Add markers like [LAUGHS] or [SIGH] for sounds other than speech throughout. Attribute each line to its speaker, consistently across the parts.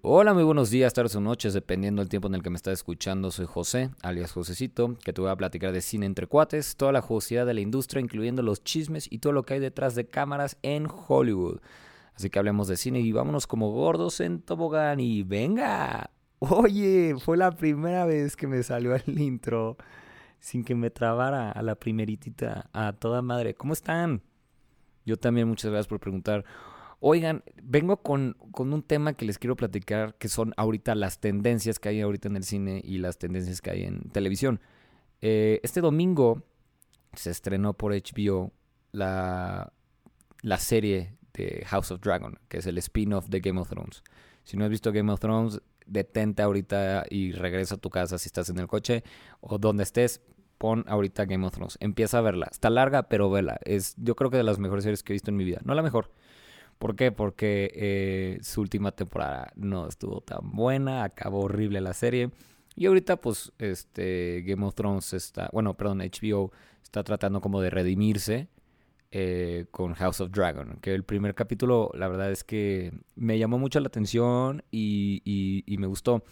Speaker 1: Hola, muy buenos días, tardes o noches, dependiendo del tiempo en el que me estás escuchando. Soy José, alias Josecito, que te voy a platicar de cine entre cuates, toda la jugosidad de la industria, incluyendo los chismes y todo lo que hay detrás de cámaras en Hollywood. Así que hablemos de cine y vámonos como gordos en tobogán y venga. Oye, fue la primera vez que me salió el intro sin que me trabara a la primeritita, a toda madre. ¿Cómo están? Yo también, muchas gracias por preguntar. Oigan, vengo con, un tema que les quiero platicar, que son ahorita las tendencias que hay ahorita en el cine y las tendencias que hay en televisión. Eh, este domingo se estrenó por HBO la, la serie de House of Dragon, que es el spin-off de Game of Thrones. Si no has visto Game of Thrones, detente ahorita y regresa a tu casa si estás en el coche o donde estés, pon ahorita Game of Thrones. Empieza a verla. Está larga, pero vela. Es yo creo que de las mejores series que he visto en mi vida. No la mejor, ¿Por qué? Porque eh, su última temporada no estuvo tan buena, acabó horrible la serie. Y ahorita, pues, este Game of Thrones está, bueno, perdón, HBO está tratando como de redimirse eh, con House of Dragon. Que el primer capítulo, la verdad es que me llamó mucho la atención y, y me gustó.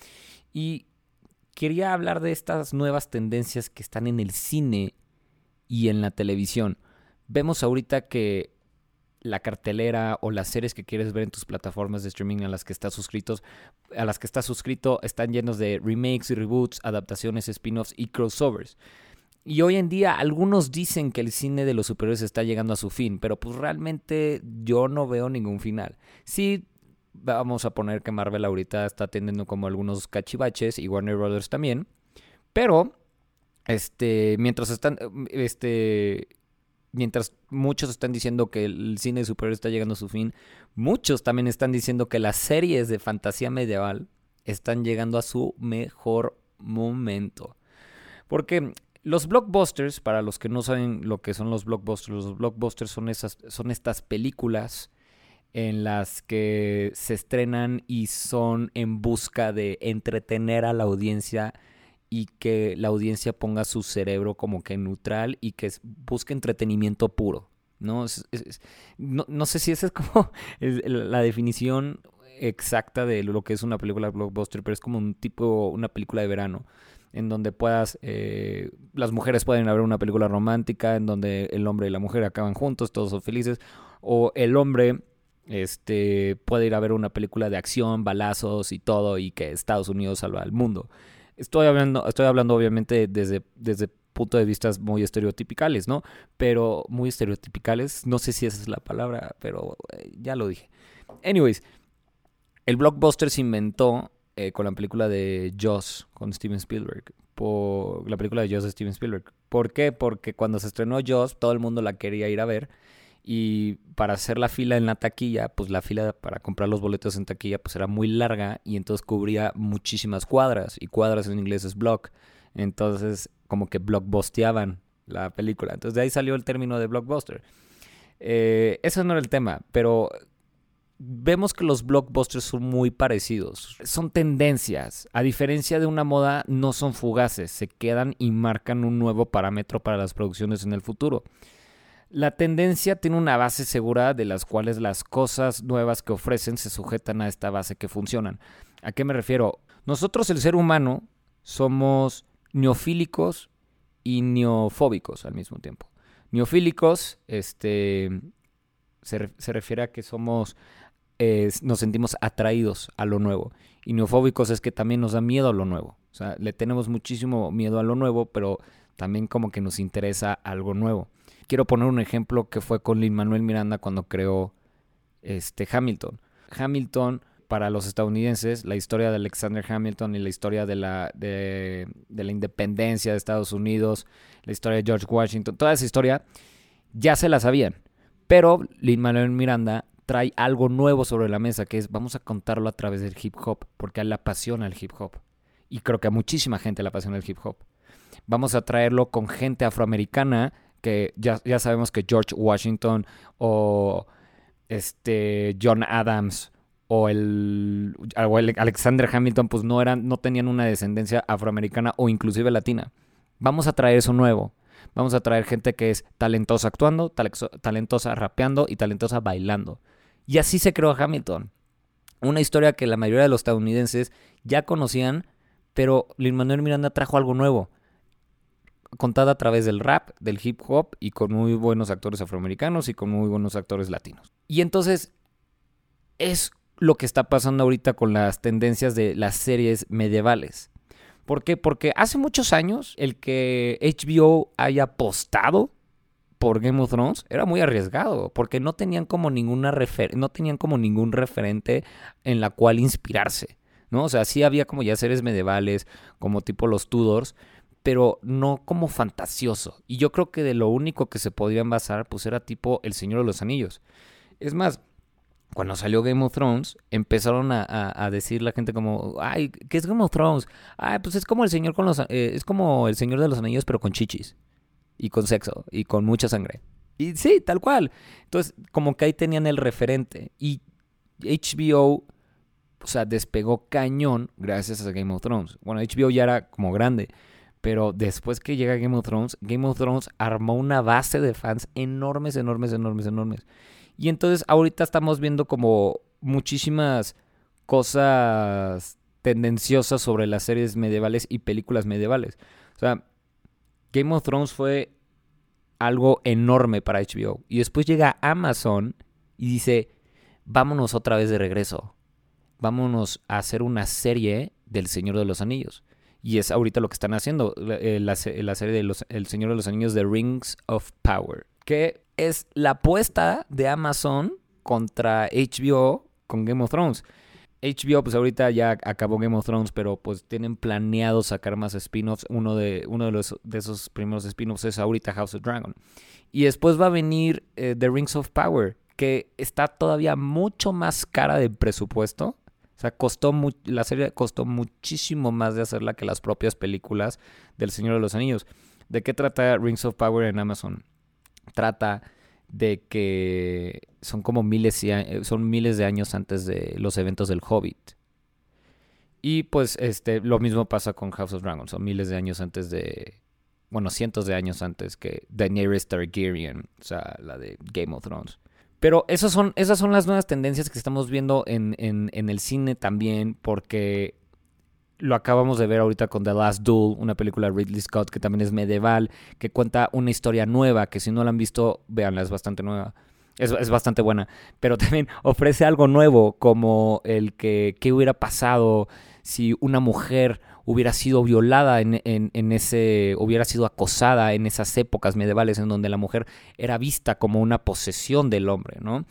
Speaker 1: Y quería hablar de estas nuevas tendencias que están en el cine y en la televisión. Vemos ahorita que la cartelera o las series que quieres ver en tus plataformas de streaming a las que estás suscritos, a las que estás suscrito, están llenos de remakes y reboots, adaptaciones, spin-offs y crossovers. Y hoy en día algunos dicen que el cine de los superhéroes está llegando a su fin, pero pues realmente yo no veo ningún final. Sí, vamos a poner que Marvel ahorita está teniendo como algunos cachivaches y Warner Brothers también, pero este, mientras están, este, mientras muchos están diciendo que el cine superhéroes está llegando a su fin, muchos también están diciendo que las series de fantasía medieval están llegando a su mejor momento. Porque los blockbusters, para los que no saben lo que son los blockbusters, los blockbusters son, esas, son estas películas en las que se estrenan y son en busca de entretener a la audiencia y que la audiencia ponga su cerebro como que neutral y que busque entretenimiento puro. ¿no? no, sé si esa es como [LAUGHS] la definición exacta de lo que es una película blockbuster, pero es como un tipo, una película de verano, en donde puedas, eh, las mujeres pueden ver una película romántica, en donde el hombre y la mujer acaban juntos, todos son felices, o el hombre este, puede ir a ver una película de acción, balazos y todo, y que Estados Unidos salva al mundo. Estoy hablando, estoy hablando obviamente desde, desde punto de vista muy estereotipicales, ¿no? Pero muy estereotipicales, no sé si esa es la palabra, pero eh, ya lo dije. Anyways, el blockbuster se inventó eh, con la película de Joss con Steven Spielberg. Por la película de Joss de Steven Spielberg. ¿Por qué? Porque cuando se estrenó Joss, todo el mundo la quería ir a ver y para hacer la fila en la taquilla, pues la fila para comprar los boletos en taquilla pues era muy larga y entonces cubría muchísimas cuadras y cuadras en inglés es block. Entonces como que blockbusteaban la película. Entonces de ahí salió el término de blockbuster. Eh, ese no era el tema, pero vemos que los blockbusters son muy parecidos. Son tendencias. A diferencia de una moda, no son fugaces. Se quedan y marcan un nuevo parámetro para las producciones en el futuro. La tendencia tiene una base segura de las cuales las cosas nuevas que ofrecen se sujetan a esta base que funcionan. ¿A qué me refiero? Nosotros el ser humano somos neofílicos y neofóbicos al mismo tiempo. Neofílicos, este, se, refiere a que somos, nos sentimos atraídos a lo nuevo. Y neofóbicos es que también nos da miedo a lo nuevo. O sea, le tenemos muchísimo miedo a lo nuevo, pero también como que nos interesa algo nuevo. Quiero poner un ejemplo que fue con Lin Manuel Miranda cuando creó este Hamilton. Hamilton para los estadounidenses, la historia de Alexander Hamilton y la historia de la, de, la independencia de Estados Unidos, la historia de George Washington, toda esa historia ya se la sabían. Pero Lin Manuel Miranda trae algo nuevo sobre la mesa, que es vamos a contarlo a través del hip hop, porque a él le apasiona el hip hop. Y creo que a muchísima gente le apasiona el hip hop. Vamos a traerlo con gente afroamericana que ya, ya sabemos que George Washington o este John Adams o el, Alexander Hamilton pues no eran no tenían una descendencia afroamericana o inclusive latina. Vamos a traer eso nuevo. Vamos a traer gente que es talentosa actuando, talentosa rapeando y talentosa bailando. Y así se creó Hamilton. Una historia que la mayoría de los estadounidenses ya conocían, pero Lin Manuel Miranda trajo algo nuevo. Contada a través del rap, del hip hop y con muy buenos actores afroamericanos y con muy buenos actores latinos. Y entonces es lo que está pasando ahorita con las tendencias de las series medievales. ¿Por qué? Porque hace muchos años el que HBO haya apostado por Game of Thrones era muy arriesgado, porque no tenían como ninguna no tenían como ningún referente en la cual inspirarse, ¿no? O sea, sí había como ya series medievales, como tipo los Tudors, pero no como fantasioso. Y yo creo que de lo único que se podían basar, pues era tipo El Señor de los Anillos. Es más, cuando salió Game of Thrones, empezaron a, decir la gente como, ay, ¿qué es Game of Thrones? Ay, pues es como el señor con los, eh, es como el Señor de los Anillos, pero con chichis y con sexo y con mucha sangre. Y sí, tal cual. Entonces, como que ahí tenían el referente. Y HBO, o sea, despegó cañón gracias a Game of Thrones. Bueno, HBO ya era como grande. Pero después que llega Game of Thrones, Game of Thrones armó una base de fans enormes, enormes, enormes, enormes. Y entonces ahorita estamos viendo como muchísimas cosas tendenciosas sobre las series medievales y películas medievales. O sea, Game of Thrones fue algo enorme para HBO. Y después llega Amazon y dice, vámonos otra vez de regreso. Vámonos a hacer una serie del Señor de los Anillos. Y es ahorita lo que están haciendo, la, eh, serie de los, El Señor de los Anillos, The Rings of Power. Que es la apuesta de Amazon contra HBO con Game of Thrones. HBO, pues ahorita ya acabó Game of Thrones, pero pues tienen planeado sacar más spin-offs. Uno de, uno de, los, de esos primeros spin-offs es ahorita House of Dragon. Y después va a venir eh, The Rings of Power, que está todavía mucho más cara de presupuesto. O sea, costó la serie costó muchísimo más de hacerla que las propias películas del Señor de los Anillos. ¿De qué trata Rings of Power en Amazon? Trata de que son como miles, y, son miles de años antes de los eventos del Hobbit. Y pues este, lo mismo pasa con House of Dragons, son miles de años antes de, bueno, cientos de años antes que Daenerys Targaryen, o sea, la de Game of Thrones. Pero esas son, esas son las nuevas tendencias que estamos viendo en, en, el cine también, porque lo acabamos de ver ahorita con The Last Duel, una película de Ridley Scott que también es medieval, que cuenta una historia nueva, que si no la han visto, véanla, es bastante nueva. Es, bastante buena. Pero [LAUGHS] también ofrece algo nuevo, como el que qué hubiera pasado si una mujer hubiera sido violada en, en, ese, hubiera sido acosada en esas épocas medievales en donde la mujer era vista como una posesión del hombre, ¿no?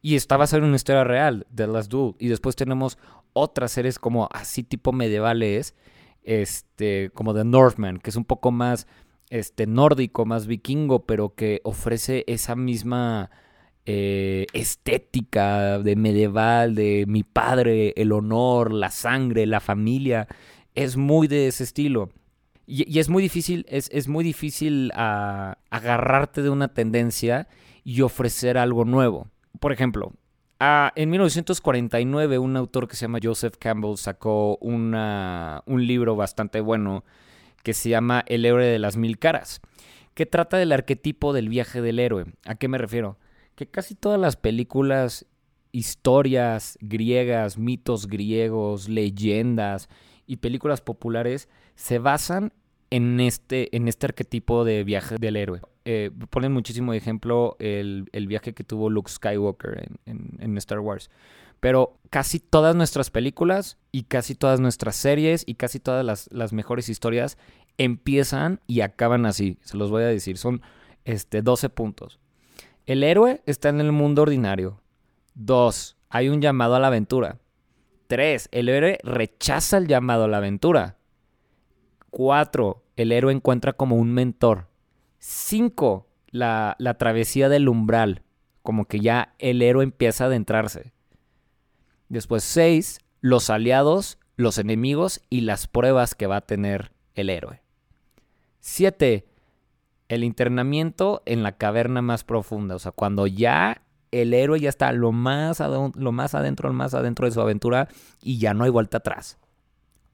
Speaker 1: Y está basado en una historia real, The Last Duel. Y después tenemos otras series como así tipo medievales, este, como The Northman, que es un poco más este, nórdico, más vikingo, pero que ofrece esa misma eh, estética de medieval, de mi padre, el honor, la sangre, la familia. Es muy de ese estilo. Y, es muy difícil, es, es muy difícil ah, agarrarte de una tendencia y ofrecer algo nuevo. Por ejemplo, Ah, en 1949 un autor que se llama Joseph Campbell sacó una, un libro bastante bueno que se llama El héroe de las mil caras, que trata del arquetipo del viaje del héroe. ¿A qué me refiero? Que casi todas las películas, historias griegas, mitos griegos, leyendas y películas populares se basan en este, en este arquetipo de viaje del héroe. Eh, ponen muchísimo ejemplo el, viaje que tuvo Luke Skywalker en, Star Wars. Pero casi todas nuestras películas y casi todas nuestras series y casi todas las, mejores historias empiezan y acaban así. Se los voy a decir. Son este, 12 puntos. El héroe está en el mundo ordinario. 2. Hay un llamado a la aventura. 3. El héroe rechaza el llamado a la aventura. 4. El héroe encuentra como un mentor. 5. La, la travesía del umbral. Como que ya el héroe empieza a adentrarse. Después 6. Los aliados, los enemigos y las pruebas que va a tener el héroe. 7. El internamiento en la caverna más profunda. O sea, cuando ya el héroe ya está lo más, lo más adentro, lo más adentro de su aventura y ya no hay vuelta atrás.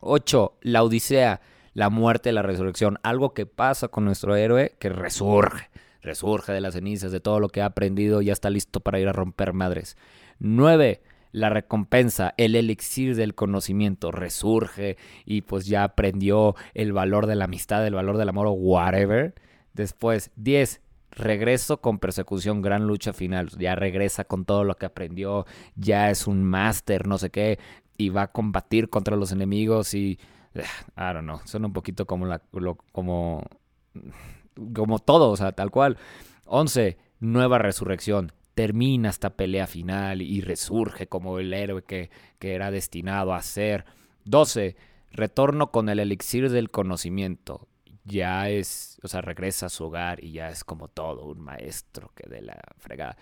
Speaker 1: 8. La Odisea la muerte, la resurrección, algo que pasa con nuestro héroe que resurge, resurge de las cenizas, de todo lo que ha aprendido, ya está listo para ir a romper madres. 9. la recompensa, el elixir del conocimiento resurge y pues ya aprendió el valor de la amistad, el valor del amor o whatever. Después, 10. Regreso con persecución, gran lucha final. Ya regresa con todo lo que aprendió, ya es un máster, no sé qué, y va a combatir contra los enemigos y... I don't know, suena un poquito como, la, como, como todo, o sea, tal cual. 11. Nueva resurrección termina esta pelea final y resurge como el héroe que, que era destinado a ser. 12. Retorno con el elixir del conocimiento. Ya es, o sea, regresa a su hogar y ya es como todo un maestro que de la fregada.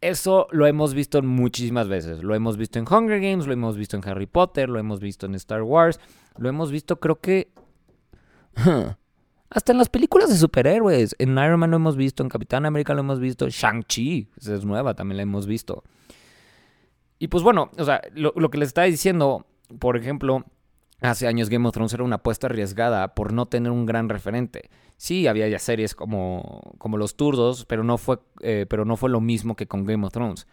Speaker 1: Eso lo hemos visto muchísimas veces. Lo hemos visto en Hunger Games, lo hemos visto en Harry Potter, lo hemos visto en Star Wars, lo hemos visto creo que... Hasta en las películas de superhéroes. En Iron Man lo hemos visto, en Capitán América lo hemos visto, Shang-Chi, es nueva, también la hemos visto. Y pues bueno, o sea, lo, que les estaba diciendo, por ejemplo, hace años Game of Thrones era una apuesta arriesgada por no tener un gran referente. Sí, había ya series como, como Los Turdos, pero no, fue, eh, pero no fue lo mismo que con Game of Thrones.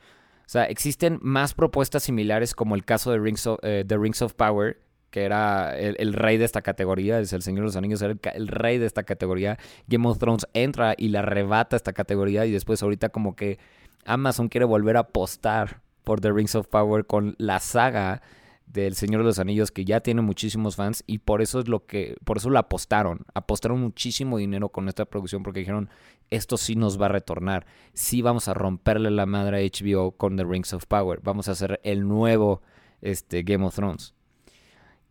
Speaker 1: O sea, existen más propuestas similares como el caso de Rings of, eh, Rings of Power, que era el, rey de esta categoría, es el Señor de los Anillos, era el, rey de esta categoría. Game of Thrones entra y la arrebata esta categoría y después ahorita como que Amazon quiere volver a apostar por The Rings of Power con la saga del Señor de los Anillos que ya tiene muchísimos fans y por eso es lo que por eso la apostaron, apostaron muchísimo dinero con esta producción porque dijeron, esto sí nos va a retornar, sí vamos a romperle la madre a HBO con The Rings of Power, vamos a hacer el nuevo este Game of Thrones.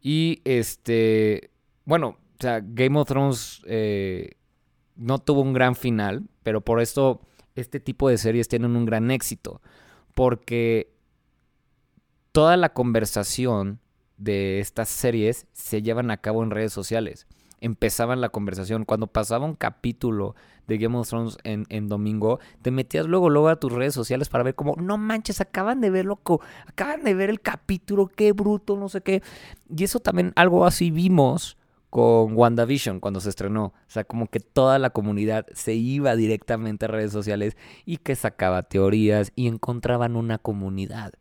Speaker 1: Y este, bueno, o sea, Game of Thrones eh, no tuvo un gran final, pero por esto este tipo de series tienen un gran éxito, porque toda la conversación de estas series se llevan a cabo en redes sociales. Empezaban la conversación. Cuando pasaba un capítulo de Game of Thrones en, domingo, te metías luego, luego a tus redes sociales para ver como, no manches, acaban de ver, loco, acaban de ver el capítulo, qué bruto, no sé qué. Y eso también, algo así vimos con WandaVision cuando se estrenó. O sea, como que toda la comunidad se iba directamente a redes sociales y que sacaba teorías y encontraban una comunidad.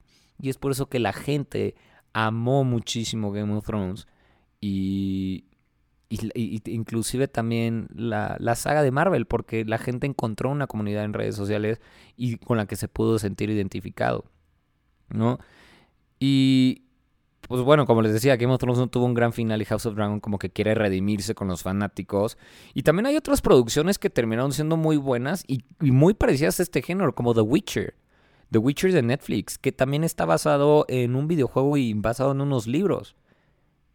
Speaker 1: Y es por eso que la gente amó muchísimo Game of Thrones y, y, inclusive también la, saga de Marvel, porque la gente encontró una comunidad en redes sociales y con la que se pudo sentir identificado, ¿no? Y pues bueno, como les decía, Game of Thrones no tuvo un gran final y House of Dragon como que quiere redimirse con los fanáticos. Y también hay otras producciones que terminaron siendo muy buenas y, y muy parecidas a este género, como The Witcher. The Witcher de Netflix, que también está basado en un videojuego y basado en unos libros.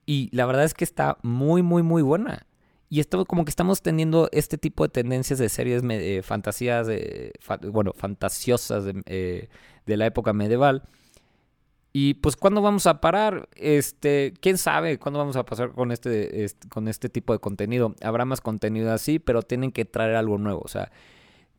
Speaker 1: Y la verdad es que está muy, muy, muy buena. Y esto como que estamos teniendo este tipo de tendencias de series de fantasías, bueno, fantasiosas eh, de, la época medieval. Y pues ¿cuándo vamos a parar? Este, quién sabe cuándo vamos a pasar con este, este, con este tipo de contenido. Habrá más contenido así, pero tienen que traer algo nuevo. O sea,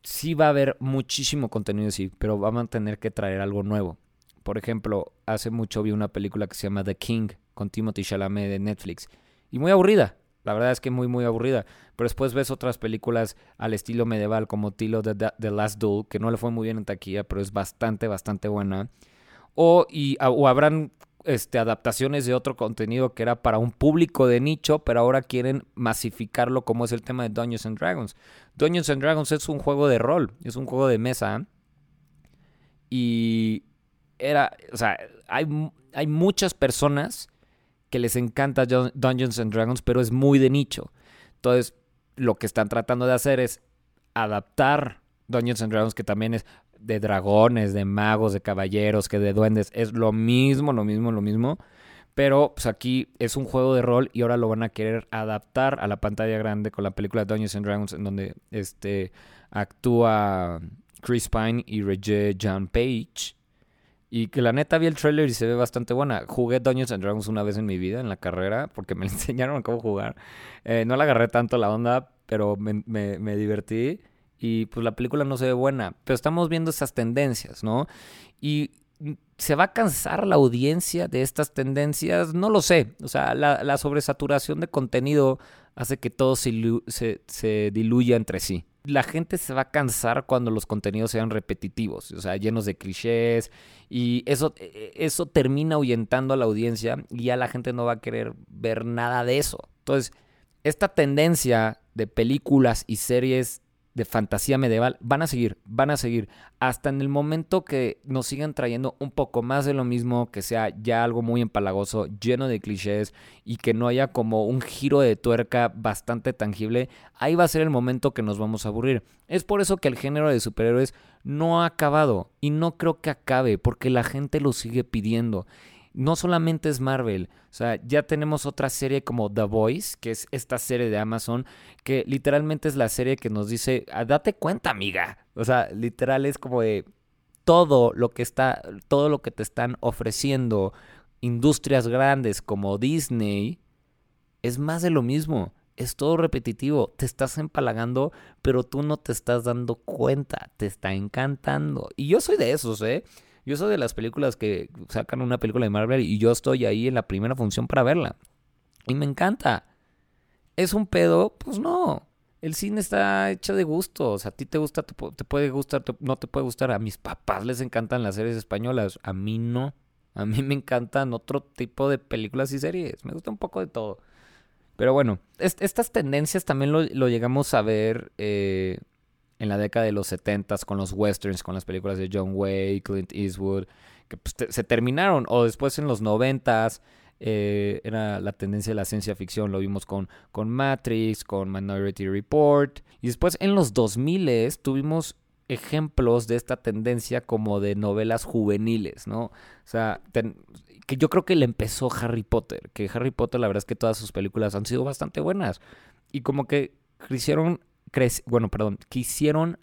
Speaker 1: sí va a haber muchísimo contenido así, pero van a tener que traer algo nuevo. Por ejemplo, hace mucho vi una película que se llama The King con Timothy Chalamet de Netflix. Y muy aburrida. La verdad es que muy, muy aburrida. Pero después ves otras películas al estilo medieval como Tilo The, The Last Duel, que no le fue muy bien en taquilla, pero es bastante, bastante buena. O, y, o habrán este, adaptaciones de otro contenido que era para un público de nicho, pero ahora quieren masificarlo como es el tema de Dungeons and Dragons. Dungeons and Dragons es un juego de rol, es un juego de mesa. Y era, o sea, hay, hay muchas personas que les encanta Dungeons and Dragons, pero es muy de nicho. Entonces, lo que están tratando de hacer es adaptar Dungeons and Dragons, que también es de dragones, de magos, de caballeros, que de duendes. Es lo mismo, lo mismo, lo mismo. Pero pues aquí es un juego de rol y ahora lo van a querer adaptar a la pantalla grande con la película Dungeons and Dragons, en donde este, actúa Chris Pine y Reggie John Page. Y que la neta vi el trailer y se ve bastante buena. Jugué Dungeons and Dragons una vez en mi vida, en la carrera, porque me [LAUGHS] enseñaron cómo jugar. Eh, no le agarré tanto la onda, pero me, divertí. Y pues la película no se ve buena. Pero estamos viendo esas tendencias, ¿no? Y ¿Se va a cansar la audiencia de estas tendencias? No lo sé. O sea, la, sobresaturación de contenido hace que todo se, se, se, diluya entre sí. la gente se va a cansar cuando los contenidos sean repetitivos, o sea, llenos de clichés y eso, eso termina ahuyentando a la audiencia y ya la gente no va a querer ver nada de eso. Entonces, esta tendencia de películas y series de fantasía medieval van a seguir, van a seguir, hasta en el momento que nos sigan trayendo un poco más de lo mismo, que sea ya algo muy empalagoso, lleno de clichés y que no haya como un giro de tuerca bastante tangible, ahí va a ser el momento que nos vamos a aburrir. Es por eso que el género de superhéroes no ha acabado y no creo que acabe, porque la gente lo sigue pidiendo no solamente es Marvel, o sea, ya tenemos otra serie como The Voice, que es esta serie de Amazon, que literalmente es la serie que nos dice, ah, date cuenta, amiga. O sea, literal es como de todo lo que está, todo lo que te están ofreciendo industrias grandes como Disney, es más de lo mismo. Es todo repetitivo, te estás empalagando, pero tú no te estás dando cuenta, te está encantando. Y yo soy de esos, ¿eh? Yo soy de las películas que sacan una película de Marvel y yo estoy ahí en la primera función para verla. Y me encanta. ¿Es un pedo? Pues no. El cine está hecho de gusto. O sea, a ti te gusta, te, puede gustar, no te puede gustar. A mis papás les encantan las series españolas. A mí no. A mí me encantan otro tipo de películas y series. Me gusta un poco de todo. Pero bueno, estas tendencias también lo, llegamos a ver eh, en la década de los 70 con los westerns, con las películas de John Wayne, Clint Eastwood, que pues, se terminaron, o después en los 90 eh, era la tendencia de la ciencia ficción, lo vimos con, con Matrix, con Minority Report, y después en los 2000 tuvimos ejemplos de esta tendencia como de novelas juveniles, ¿no? O sea, que yo creo que le empezó Harry Potter, que Harry Potter la verdad es que todas sus películas han sido bastante buenas, y como que hicieron bueno, perdón, quisieron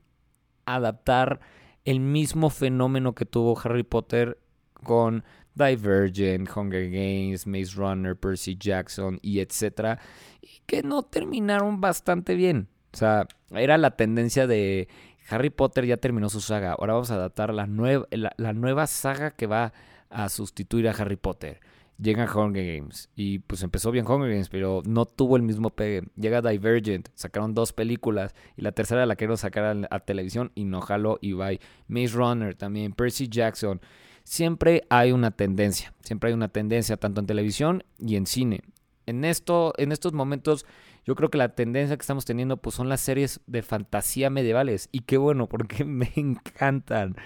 Speaker 1: adaptar el mismo fenómeno que tuvo Harry Potter con Divergent, Hunger Games, Maze Runner, Percy Jackson y etcétera, y que no terminaron bastante bien. O sea, era la tendencia de Harry Potter ya terminó su saga, ahora vamos a adaptar la nueva, la nueva saga que va a sustituir a Harry Potter llega Hunger Games. Y pues empezó bien Hunger Games, pero no tuvo el mismo pegue. Llega Divergent, sacaron dos películas y la tercera la quiero sacar a, televisión y no jalo y bye. Maze Runner también, Percy Jackson. Siempre hay una tendencia, siempre hay una tendencia tanto en televisión y en cine. En, esto, en estos momentos yo creo que la tendencia que estamos teniendo pues son las series de fantasía medievales y qué bueno porque [LAUGHS] me encantan,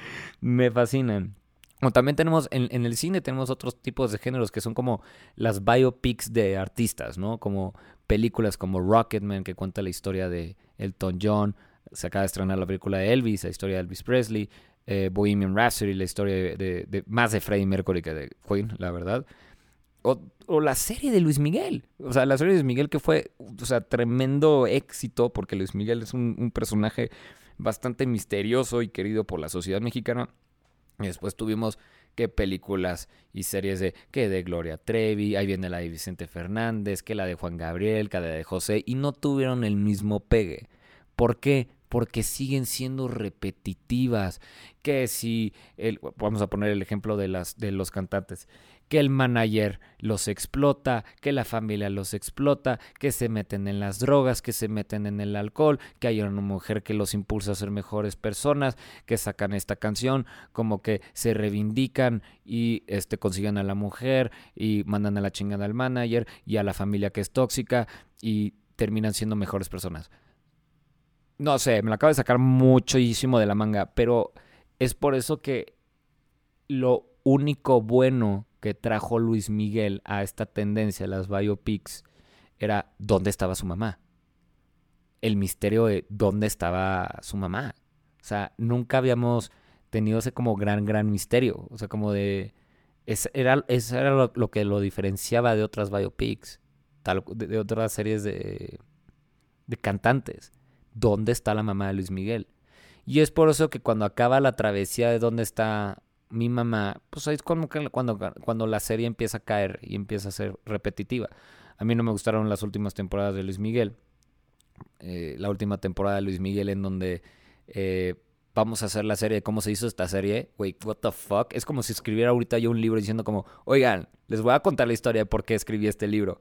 Speaker 1: me fascinan. O también tenemos en, el cine tenemos otros tipos de géneros que son como las biopics de artistas, ¿no? Como películas como Rocketman que cuenta la historia de Elton John, se acaba de estrenar la película de Elvis, la historia de Elvis Presley, eh, Bohemian Rhapsody, la historia de, más de Freddie Mercury que de Queen, la verdad. O, la serie de Luis Miguel. O sea, la serie de Luis Miguel que fue, o sea, tremendo éxito porque Luis Miguel es un personaje bastante misterioso y querido por la sociedad mexicana y después tuvimos que películas y series de que de Gloria Trevi, ahí viene la de Vicente Fernández, que la de Juan Gabriel, que la de José, y no tuvieron el mismo pegue. ¿Por qué? Porque siguen siendo repetitivas. Que si, el, vamos a poner el ejemplo de, las, de los cantantes, que el manager los explota, que la familia los explota, que se meten en las drogas, que se meten en el alcohol, que hay una mujer que los impulsa a ser mejores personas, que sacan esta canción, como que se reivindican y este consiguen a la mujer y mandan a la chingada al manager y a la familia que es tóxica y terminan siendo mejores personas. No sé, me lo acabo de sacar muchísimo de la manga, pero es por eso que lo único bueno que trajo Luis Miguel a esta tendencia, las biopics, era dónde estaba su mamá. El misterio de dónde estaba su mamá. O sea, nunca habíamos tenido ese como gran, gran misterio. O sea, como de... Es, era, eso era lo, que lo diferenciaba de otras biopics, tal, de, otras series de, de cantantes. ¿Dónde está la mamá de Luis Miguel? Y es por eso que cuando acaba la travesía de dónde está mi mamá, pues es como que cuando, cuando la serie empieza a caer y empieza a ser repetitiva. A mí no me gustaron las últimas temporadas de Luis Miguel. Eh, la última temporada de Luis Miguel en donde eh, vamos a hacer la serie de cómo se hizo esta serie. Wait, what the fuck? Es como si escribiera ahorita yo un libro diciendo como, oigan, les voy a contar la historia de por qué escribí este libro.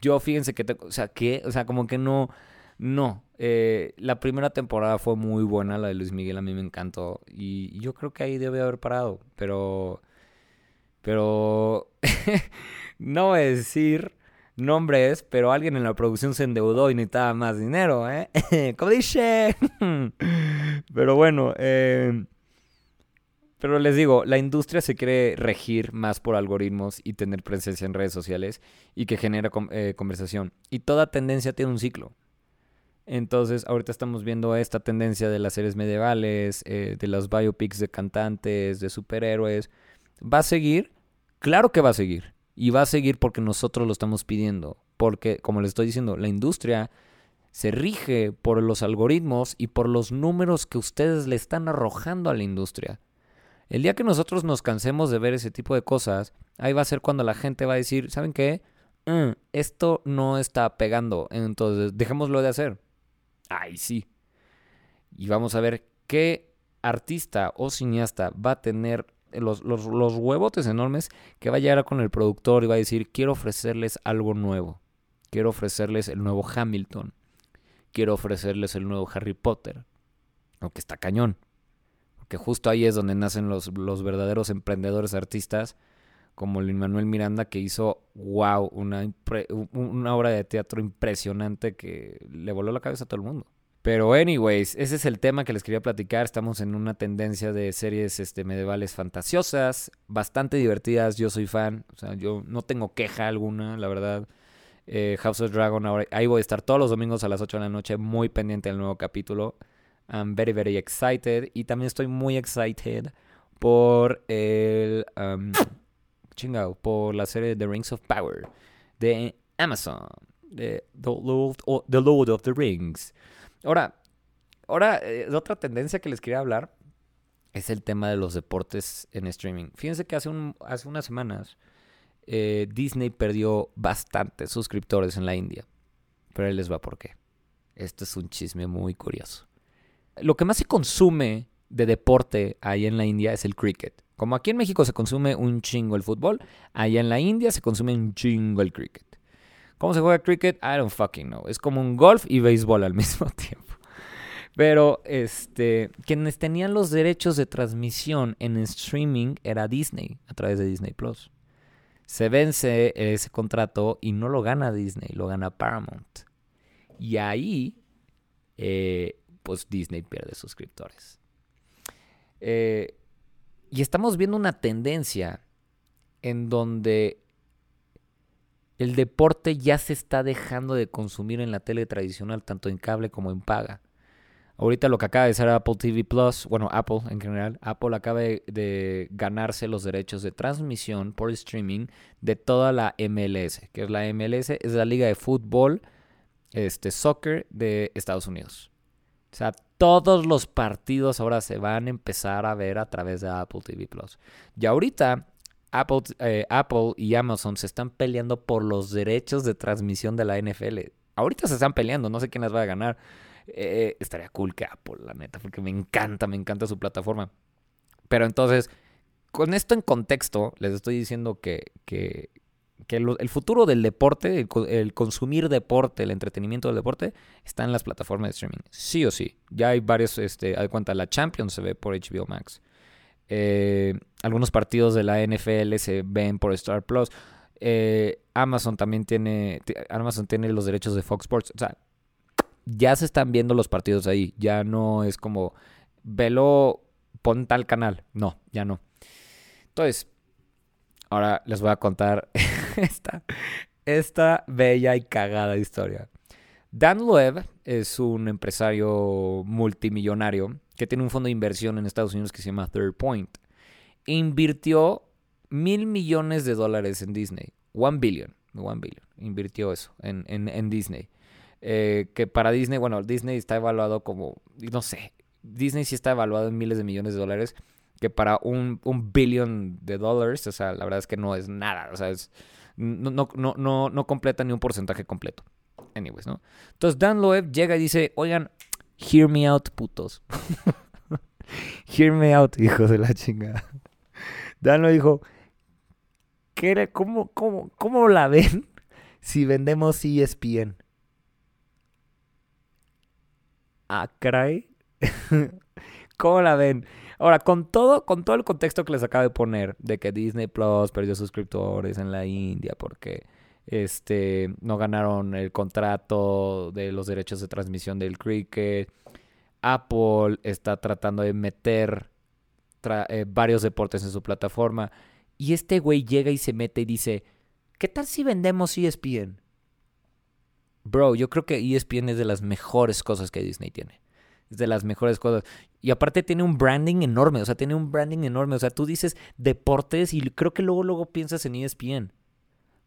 Speaker 1: Yo fíjense que, o sea, que, o sea, como que no No, eh, la primera temporada fue muy buena, la de Luis Miguel a mí me encantó y yo creo que ahí debe haber parado, pero... Pero... [LAUGHS] no voy a decir nombres, pero alguien en la producción se endeudó y necesitaba más dinero, ¿eh? [LAUGHS] Como dice. [LAUGHS] pero bueno, eh... Pero les digo, la industria se quiere regir más por algoritmos y tener presencia en redes sociales y que genera eh, conversación. Y toda tendencia tiene un ciclo. Entonces, ahorita estamos viendo esta tendencia de las series medievales, eh, de los biopics de cantantes, de superhéroes. ¿Va a seguir? Claro que va a seguir. Y va a seguir porque nosotros lo estamos pidiendo. Porque, como les estoy diciendo, la industria se rige por los algoritmos y por los números que ustedes le están arrojando a la industria. El día que nosotros nos cansemos de ver ese tipo de cosas, ahí va a ser cuando la gente va a decir, ¿saben qué? Mm, esto no está pegando, entonces dejémoslo de hacer. Ay, sí. Y vamos a ver qué artista o cineasta va a tener los, huevotes enormes que va a llegar con el productor y va a decir, quiero ofrecerles algo nuevo. Quiero ofrecerles el nuevo Hamilton. Quiero ofrecerles el nuevo Harry Potter. Aunque está cañón que justo ahí es donde nacen los verdaderos emprendedores artistas, como Lin Manuel Miranda, que hizo, wow, una, una obra de teatro impresionante que le voló la cabeza a todo el mundo. Pero anyways, ese es el tema que les quería platicar. Estamos en una tendencia de series este, medievales fantasiosas, bastante divertidas. Yo soy fan, o sea, yo no tengo queja alguna, la verdad. Eh, House of Dragon, ahora, ahí voy a estar todos los domingos a las 8 de la noche, muy pendiente del nuevo capítulo. I'm very, very excited. Y también estoy muy excited por el. Um, chingado, por la serie The Rings of Power de Amazon. De the, Lord, of the Rings. Ahora, ahora, eh, otra tendencia que les quería hablar es el tema de los deportes en streaming. Fíjense que hace, un, hace unas semanas eh, Disney perdió bastantes suscriptores en la India. Pero ahí les va por qué. Esto es un chisme muy curioso lo que más se consume de deporte ahí en la India es el cricket. Como aquí en México se consume un chingo el fútbol, allá en la India se consume un chingo el cricket. ¿Cómo se juega cricket? I don't fucking know. Es como un golf y béisbol al [LAUGHS] mismo tiempo. Pero este, quienes tenían los derechos de transmisión en streaming era Disney a través de Disney Plus. Se vence ese contrato y no lo gana Disney, lo gana Paramount. Y ahí eh, pues Disney pierde suscriptores. Eh, y estamos viendo una tendencia en donde el deporte ya se está dejando de consumir en la tele tradicional, tanto en cable como en paga. Ahorita lo que acaba de ser Apple TV Plus, bueno, Apple en general, Apple acaba de, ganarse los derechos de transmisión por streaming de toda la MLS, que es la MLS, es la liga de fútbol, este, soccer de Estados Unidos. O sea, todos los partidos ahora se van a empezar a ver a través de Apple TV Plus. Y ahorita Apple, eh, Apple y Amazon se están peleando por los derechos de transmisión de la NFL. Ahorita se están peleando, no sé quién las va a ganar. Eh, estaría cool que Apple, la neta, porque me encanta, me encanta su plataforma. Pero entonces, con esto en contexto, les estoy diciendo que, que, que el, futuro del deporte, el, consumir deporte, el entretenimiento del deporte, está en las plataformas de streaming. Sí o sí. Ya hay varios, este, hay cuenta, la Champions se ve por HBO Max. Eh, algunos partidos de la NFL se ven por Star Plus. Eh, Amazon también tiene, Amazon tiene los derechos de Fox Sports. O sea, ya se están viendo los partidos ahí. Ya no es como, velo, pon tal canal. No, ya no. Entonces, ahora les voy a contar [LAUGHS] esta, esta bella y cagada historia. Dan Loeb es un empresario multimillonario que tiene un fondo de inversión en Estados Unidos que se llama Third Point. Invirtió mil millones de dólares en Disney. One billion. One billion. Invirtió eso en, en, Disney. Eh, que para Disney, bueno, Disney está evaluado como, no sé, Disney sí está evaluado en miles de millones de dólares, que para un, un billón de dólares, o sea, la verdad es que no es nada, o sea, es, no, no, no, no, completa ni un porcentaje completo. Anyways, ¿no? Entonces Dan Loeb llega y dice, oigan, hear me out, putos. [LAUGHS] hear me out, hijos de la chingada. Dan Loeb dijo, ¿qué, cómo, cómo, ¿cómo la ven si vendemos ESPN? Ah, caray. [LAUGHS] ¿Cómo la ven? Ahora, con todo, con todo el contexto que les acabo de poner, de que Disney Plus perdió suscriptores en la India porque este, no ganaron el contrato de los derechos de transmisión del cricket. Apple está tratando de meter eh, varios deportes en su plataforma. Y este güey llega y se mete y dice, ¿qué tal si vendemos ESPN? Bro, yo creo que ESPN es de las mejores cosas que Disney tiene. Es de las mejores cosas. Y aparte tiene un branding enorme, o sea, tiene un branding enorme. O sea, tú dices deportes y creo que luego, luego piensas en ESPN.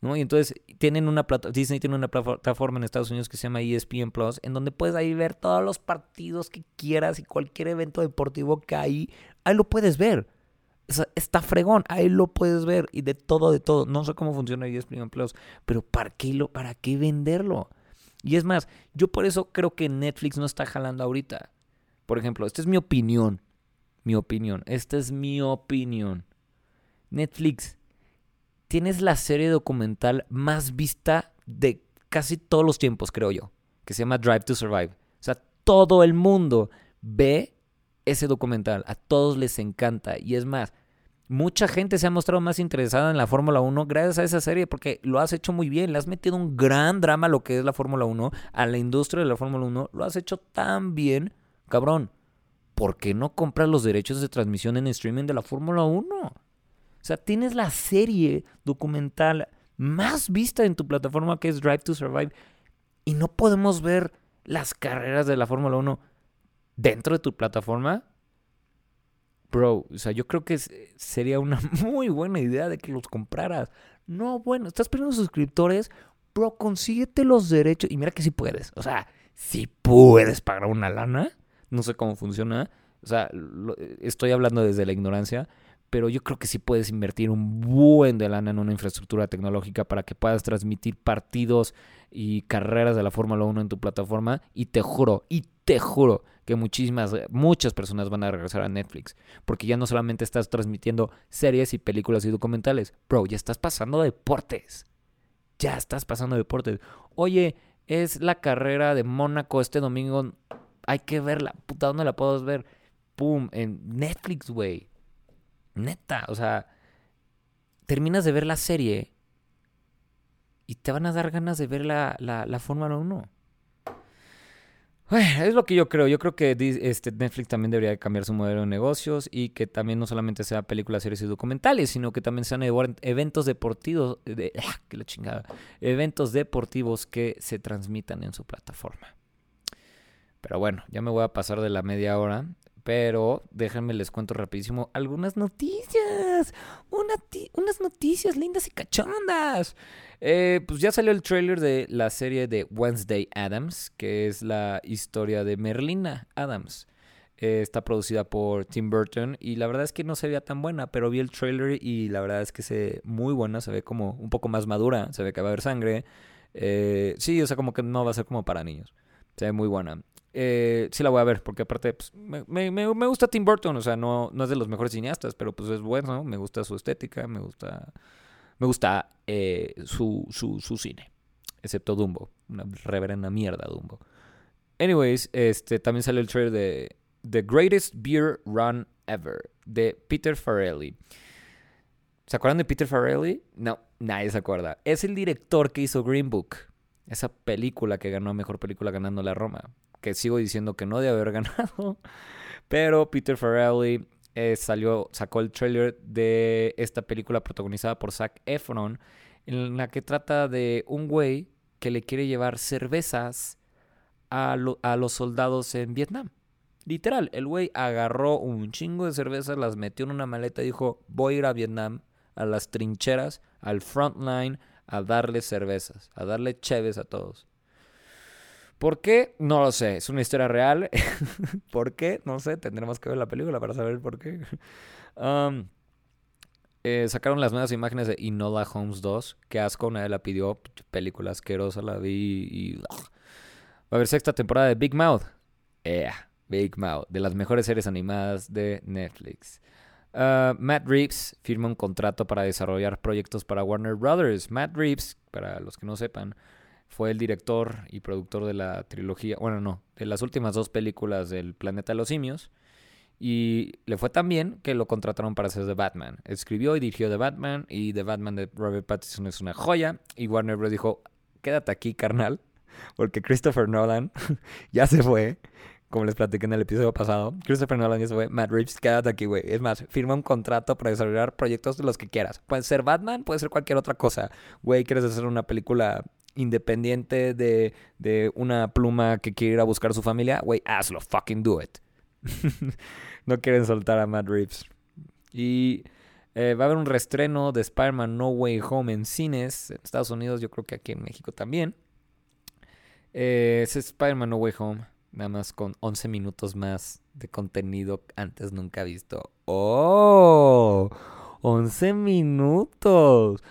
Speaker 1: ¿no? Y entonces tienen una Disney tiene una plataforma en Estados Unidos que se llama ESPN Plus, en donde puedes ahí ver todos los partidos que quieras y cualquier evento deportivo que hay, ahí lo puedes ver. está fregón, ahí lo puedes ver y de todo, de todo. No sé cómo funciona ESPN Plus, pero ¿para qué, lo, ¿para qué venderlo? Y es más, yo por eso creo que Netflix no está jalando ahorita. Por ejemplo, esta es mi opinión. Mi opinión. Esta es mi opinión. Netflix tienes la serie documental más vista de casi todos los tiempos, creo yo, que se llama Drive to Survive. O sea, todo el mundo ve ese documental, a todos les encanta. Y es más, mucha gente se ha mostrado más interesada en la Fórmula 1 gracias a esa serie porque lo has hecho muy bien, le has metido un gran drama a lo que es la Fórmula 1, a la industria de la Fórmula 1, lo has hecho tan bien, cabrón. ¿Por qué no compras los derechos de transmisión en streaming de la Fórmula 1? O sea, tienes la serie documental más vista en tu plataforma que es Drive to Survive y no podemos ver las carreras de la Fórmula 1 dentro de tu plataforma. Bro, o sea, yo creo que sería una [LAUGHS] muy buena idea de que los compraras. No, bueno, estás perdiendo suscriptores, bro, consíguete los derechos. Y mira que sí puedes. O sea, si puedes pagar una lana. No sé cómo funciona. O sea, estoy hablando desde la ignorancia pero yo creo que sí puedes invertir un buen de lana en una infraestructura tecnológica para que puedas transmitir partidos y carreras de la Fórmula 1 en tu plataforma y te juro, y te juro que muchísimas, muchas personas van a regresar a Netflix, porque ya no solamente estás transmitiendo series y películas y documentales, bro, ya estás pasando deportes. Ya estás pasando deportes. Oye, es la carrera de Mónaco este domingo, hay que verla, puta, ¿dónde la puedo ver? Pum, en Netflix, güey. Neta, o sea, terminas de ver la serie y te van a dar ganas de ver la, la, Fórmula 1. es lo que yo creo. Yo creo que este, Netflix también debería cambiar su modelo de negocios y que también no solamente sea películas, series y documentales, sino que también sean eventos deportivos, de, ah, la chingada, eventos deportivos que se transmitan en su plataforma. Pero bueno, ya me voy a pasar de la media hora. Pero déjenme les cuento rapidísimo algunas noticias. unas noticias lindas y cachondas. Eh, pues ya salió el trailer de la serie de Wednesday Adams, que es la historia de Merlina Adams. Eh, está producida por Tim Burton y la verdad es que no se veía tan buena, pero vi el trailer y la verdad es que se ve muy buena, se ve como un poco más madura, se ve que va a haber sangre. Eh, sí, o sea, como que no va a ser como para niños. Se ve muy buena eh, sí la voy a ver, porque aparte pues, me, gusta Tim Burton, o sea, no, no es de los mejores cineastas, pero pues es bueno, me gusta su estética, me gusta, me gusta eh, su, su, su, cine, excepto Dumbo, una reverenda mierda Dumbo. Anyways, este, también sale el trailer de The Greatest Beer Run Ever, de Peter Farrelly. ¿Se acuerdan de Peter Farrelly? No, nadie se acuerda. Es el director que hizo Green Book, esa película que ganó Mejor Película ganando la Roma que sigo diciendo que no debe haber [LAUGHS] ganado. Pero Peter Farrelly eh, salió, sacó el trailer de esta película protagonizada por Zac Efron, en la que trata de un güey que le quiere llevar cervezas a, los soldados en Vietnam. Literal, el güey agarró un chingo de cervezas, las metió en una maleta y dijo, voy a ir a Vietnam, a las trincheras, al front line, a darle cervezas, a darle cheves a todos. ¿Por qué? No lo sé. Es una historia real. [LAUGHS] ¿Por qué? No sé. Tendremos que ver la película para saber por qué. Um, eh, sacaron las nuevas imágenes de Inola Holmes 2. Que asco, nadie la pidió. Película asquerosa, la vi. Va a haber sexta temporada de Big Mouth. Yeah, Big Mouth. De las mejores series animadas de Netflix. Uh, Matt Reeves firma un contrato para desarrollar proyectos para Warner Brothers. Matt Reeves, para los que no sepan, Fue el director y productor de la trilogía, bueno, no, de las últimas dos películas del Planeta de los Simios. Y le fue tan bien que lo contrataron para hacer The Batman. Escribió y dirigió The Batman y The Batman de Robert Pattinson es una joya. Y Warner Bros. dijo, quédate aquí, carnal, [LAUGHS] porque Christopher Nolan [LAUGHS] ya se fue. Como les platiqué en el episodio pasado, Christopher Nolan ya se fue. Matt Reeves, quédate aquí, güey. Es más, firma un contrato para desarrollar proyectos de los que quieras. Puede ser Batman, puede ser cualquier otra cosa. Güey, ¿quieres hacer una película independiente de, de una pluma que quiere ir a buscar a su familia? Güey, hazlo, fucking do it. [LAUGHS] no quieren soltar a Matt Reeves. Y eh, va a haber un restreno de Spider-Man No Way Home en cines en Estados Unidos, yo creo que aquí en México también. Eh, es Spider-Man No Way Home, nada más con 11 minutos más de contenido antes nunca visto. ¡Oh! 11 minutos.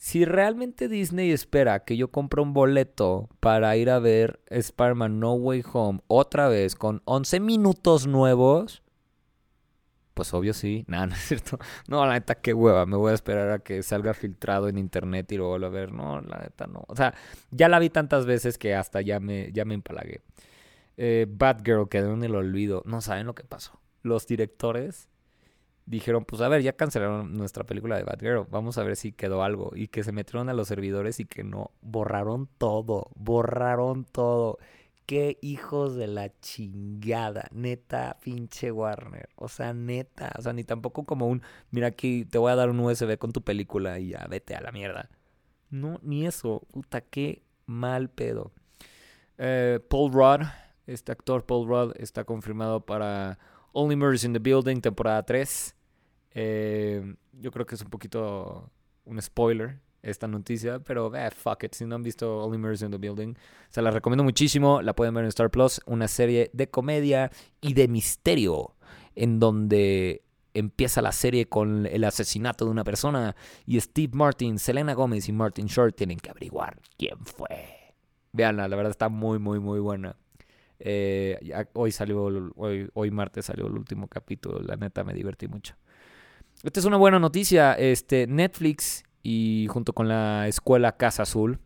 Speaker 1: Si realmente Disney espera que yo compre un boleto para ir a ver Spider-Man No Way Home otra vez con 11 minutos nuevos, pues obvio sí. [LAUGHS] Nada, no es cierto. No, la neta, qué hueva. Me voy a esperar a que salga filtrado en internet y lo vuelva a ver. No, la neta, no. O sea, ya la vi tantas veces que hasta ya me, ya me empalagué. Eh, Batgirl quedó en el olvido. No saben lo que pasó. Los directores dijeron, pues a ver, ya cancelaron nuestra película de Batgirl, vamos a ver si quedó algo. Y que se metieron a los servidores y que no, borraron todo, borraron todo. Qué hijos de la chingada, neta, pinche Warner. O sea, neta, o sea, ni tampoco como un, mira aquí, te voy a dar un USB con tu película y ya, vete a la mierda. No, ni eso, puta, qué mal pedo. Eh, Paul Rudd, este actor Paul Rudd, está confirmado para Only Murders in the Building, temporada 3. Eh, yo creo que es un poquito un spoiler esta noticia, pero eh, fuck it, si no han visto Only Murders in the Building, se la recomiendo muchísimo, la pueden ver en Star Plus, una serie de comedia y de misterio, en donde empieza la serie con el asesinato de una persona y Steve Martin, Selena Gomez y Martin Short tienen que averiguar quién fue. Veanla, la verdad está muy, muy, muy buena. Eh, hoy salió, hoy, hoy martes salió el último capítulo, la neta me divertí mucho. Esta es una buena noticia. Este, Netflix y junto con la escuela Casa Azul,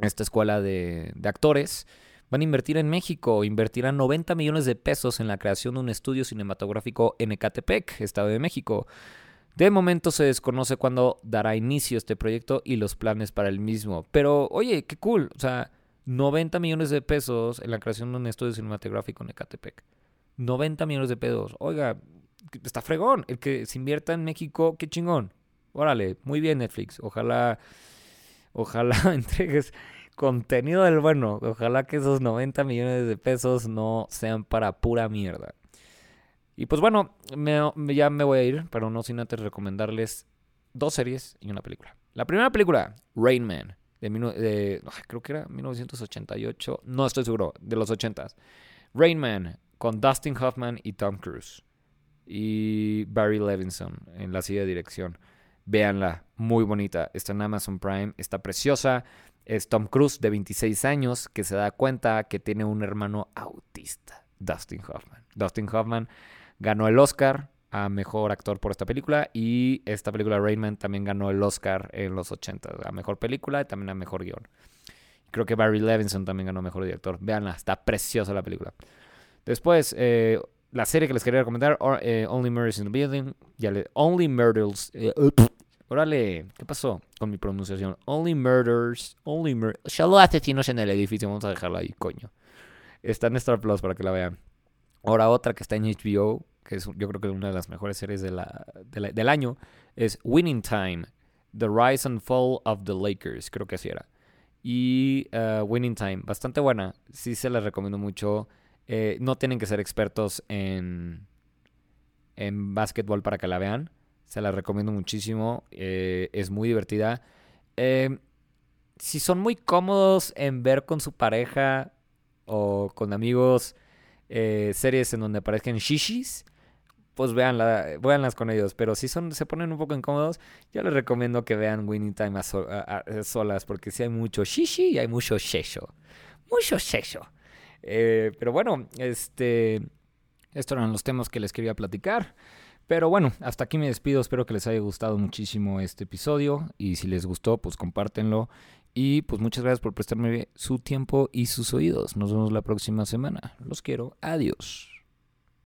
Speaker 1: esta escuela de, actores, van a invertir en México. Invertirán 90 millones de pesos en la creación de un estudio cinematográfico en Ecatepec, Estado de México. De momento se desconoce cuándo dará inicio este proyecto y los planes para el mismo. Pero, oye, qué cool. O sea, 90 millones de pesos en la creación de un estudio cinematográfico en Ecatepec. 90 millones de pesos. Oiga, está fregón. El que se invierta en México, qué chingón. Órale, muy bien Netflix. Ojalá, ojalá [LAUGHS] entregues contenido del bueno. Ojalá que esos 90 millones de pesos no sean para pura mierda. Y pues bueno, ya me voy a ir, pero no sin antes recomendarles dos series y una película. La primera película, Rain Man, de, creo que era 1988, no estoy seguro, de los 80s. Rain Man, con Dustin Hoffman y Tom Cruise y Barry Levinson en la silla de dirección. Véanla, muy bonita. Está en Amazon Prime, está preciosa. Es Tom Cruise de 26 años que se da cuenta que tiene un hermano autista, Dustin Hoffman. Dustin Hoffman ganó el Oscar a mejor actor por esta película y esta película Rayman también ganó el Oscar en los 80 a mejor película y también a mejor guion. Creo que Barry Levinson también ganó mejor director. Véanla, está preciosa la película. Después, eh, la serie que les quería recomendar, eh, Only Murders in the Building. Ya le, Only Murders. Eh, órale, ¿qué pasó con mi pronunciación? Only Murders. Only Murders. Solo asesinos en el edificio. Vamos a dejarla ahí, coño. Está en Star Plus para que la vean. Ahora otra que está en HBO, que es yo creo que es una de las mejores series de del año, es Winning Time. The Rise and Fall of the Lakers. Creo que así era. Y uh, Winning Time. Bastante buena. Sí se la recomiendo mucho. Eh, no tienen que ser expertos en, en básquetbol para que la vean. Se la recomiendo muchísimo. Eh, es muy divertida. Eh, si son muy cómodos en ver con su pareja o con amigos series en donde aparezcan shishis, pues véanla, véanlas con ellos. Pero si son, se ponen un poco incómodos, yo les recomiendo que vean Winning Time a, solas, porque si hay mucho shishi y hay mucho shesho. Mucho shesho. Eh, pero bueno, este, estos eran los temas que les quería platicar. Pero bueno, hasta aquí me despido. Espero que les haya gustado muchísimo este episodio. Y si les gustó, pues compártenlo Y pues muchas gracias por prestarme su tiempo y sus oídos. Nos vemos la próxima semana. Los quiero. Adiós.